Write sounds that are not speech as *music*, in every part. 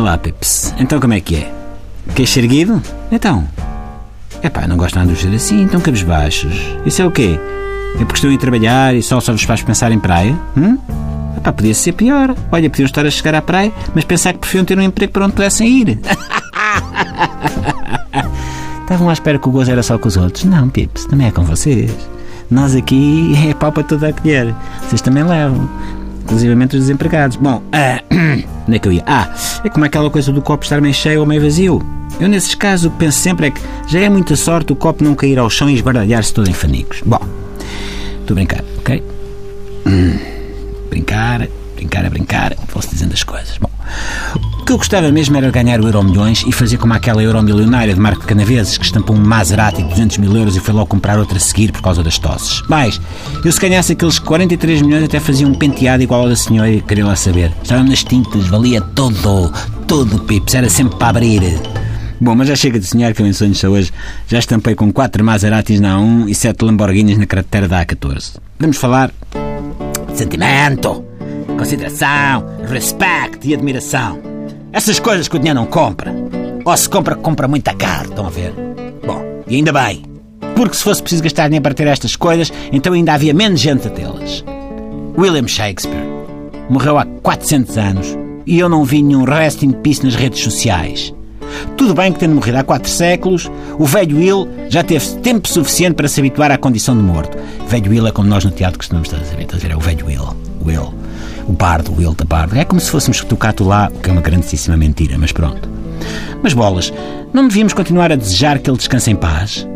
Olá. Então como é que é? Ser erguido? Então. Epá, não gosto nada de ser assim, então cabisbaixos. Isso é o quê? É porque estão a trabalhar e só só vos faz pensar em praia? Hum? Epá, podia ser pior. Olha, podiam estar a chegar à praia, mas pensar que preferiam ter um emprego para onde pudessem ir. *laughs* Estavam à espera que o gozo era só com os outros. Não, Pips, também é com vocês. Nós aqui é pau para toda a colher. Vocês também levam. Inclusivamente os desempregados. Bom, ah, *coughs* onde é que eu ia? Ah, é como aquela coisa do copo estar meio cheio ou meio vazio. Eu, nesses casos, o que penso sempre é que já é muita sorte o copo não cair ao chão e esbardalhar-se todo em fanicos. Bom, estou a brincar, ok? Hum, brincar, brincar a brincar, vou-se dizendo as coisas. Bom, que eu gostava mesmo era ganhar o Euro Milhões e fazer como aquela Euro Milionária de Marco Canaveses que estampou um Maserati de 200 mil euros e foi logo comprar outra a seguir por causa das tosses. Mas, eu se ganhasse aqueles 43 milhões até fazia um penteado igual ao da senhora e queria lá saber. Estava nas tintas, valia todo, todo, pips, era sempre para abrir. Bom, mas já chega de sonhar que eu em sonhos só hoje já estampei com 4 Maseratis na A1 e 7 Lamborghinis na cratera da A14. Vamos falar de sentimento, consideração, respeito e admiração. Essas coisas que o dinheiro não compra. Ou se compra, compra muito caro, estão a ver? Bom, e ainda bem. Porque se fosse preciso gastar dinheiro para ter estas coisas, então ainda havia menos gente a tê-las. William Shakespeare morreu há 400 anos e eu não vi nenhum rest in peace nas redes sociais. Tudo bem que tendo morrido há quatro séculos, o velho Will já teve tempo suficiente para se habituar à condição de morto. Velho Will é como nós no teatro costumamos estar a saber, estás a? É o velho Will. Will. O bardo, o Will da bardo. É como se fôssemos tocato lá, o que é uma grandíssima mentira, mas pronto. Mas bolas, não devíamos continuar a desejar que ele descanse em paz?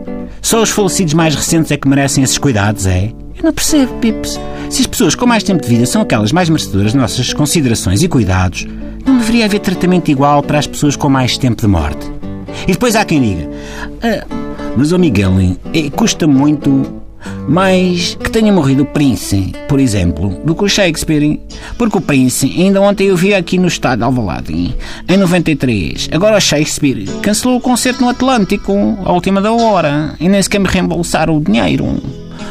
Só os falecidos mais recentes é que merecem esses cuidados, é? Eu não percebo, Pips. Se as pessoas com mais tempo de vida são aquelas mais merecedoras de nossas considerações e cuidados, não deveria haver tratamento igual para as pessoas com mais tempo de morte. E depois há quem diga: ah, Mas, o Miguel, é, custa muito mais que tenha morrido o Prince, por exemplo, do que o Shakespeare. Porque o Prince, ainda ontem eu vi aqui no estado de Alvalade, em 93. Agora o Shakespeare cancelou o concerto no Atlântico, à última da hora, e nem sequer me reembolsaram o dinheiro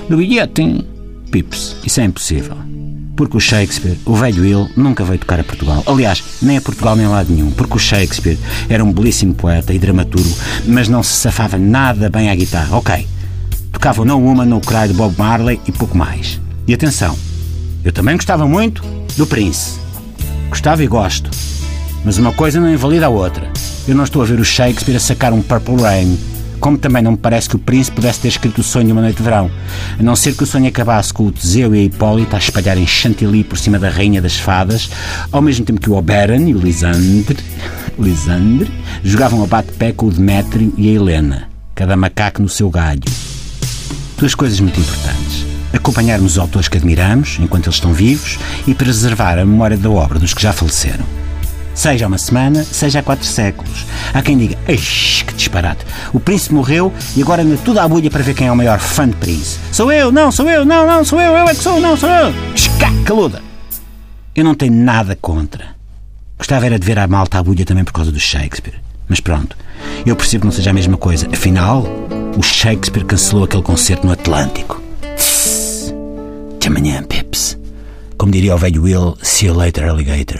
do bilhete. Pips, isso é impossível. Porque o Shakespeare, o velho Will, nunca veio tocar a Portugal. Aliás, nem a Portugal nem a lado nenhum. Porque o Shakespeare era um belíssimo poeta e dramaturgo, mas não se safava nada bem à guitarra. Ok, tocava No Woman, No Cry de Bob Marley e pouco mais. E atenção, eu também gostava muito do Prince. Gostava e gosto. Mas uma coisa não invalida a outra. Eu não estou a ver o Shakespeare a sacar um Purple Rain como também não me parece que o príncipe pudesse ter escrito o sonho de uma noite de verão, a não ser que o sonho acabasse com o Teseu e a Hipólita a espalharem chantilly por cima da rainha das fadas, ao mesmo tempo que o Oberon e o Lisandre, *laughs* Lisandre jogavam a bate-pé com o Demétrio e a Helena, cada macaco no seu galho. Duas coisas muito importantes. Acompanharmos os autores que admiramos, enquanto eles estão vivos, e preservar a memória da obra dos que já faleceram. Seja uma semana, seja há quatro séculos. Há quem diga, que disparate. O príncipe morreu e agora anda tudo à bulha para ver quem é o maior fã de príncipe. Sou eu, não, sou eu, não, não, sou eu, eu é que sou, não, sou eu. Escá, caluda. Eu não tenho nada contra. Gostava era de ver a malta à bulha também por causa do Shakespeare. Mas pronto, eu percebo que não seja a mesma coisa. Afinal, o Shakespeare cancelou aquele concerto no Atlântico. Tss. Até amanhã, Pips. Como diria o velho Will, see you later, alligator.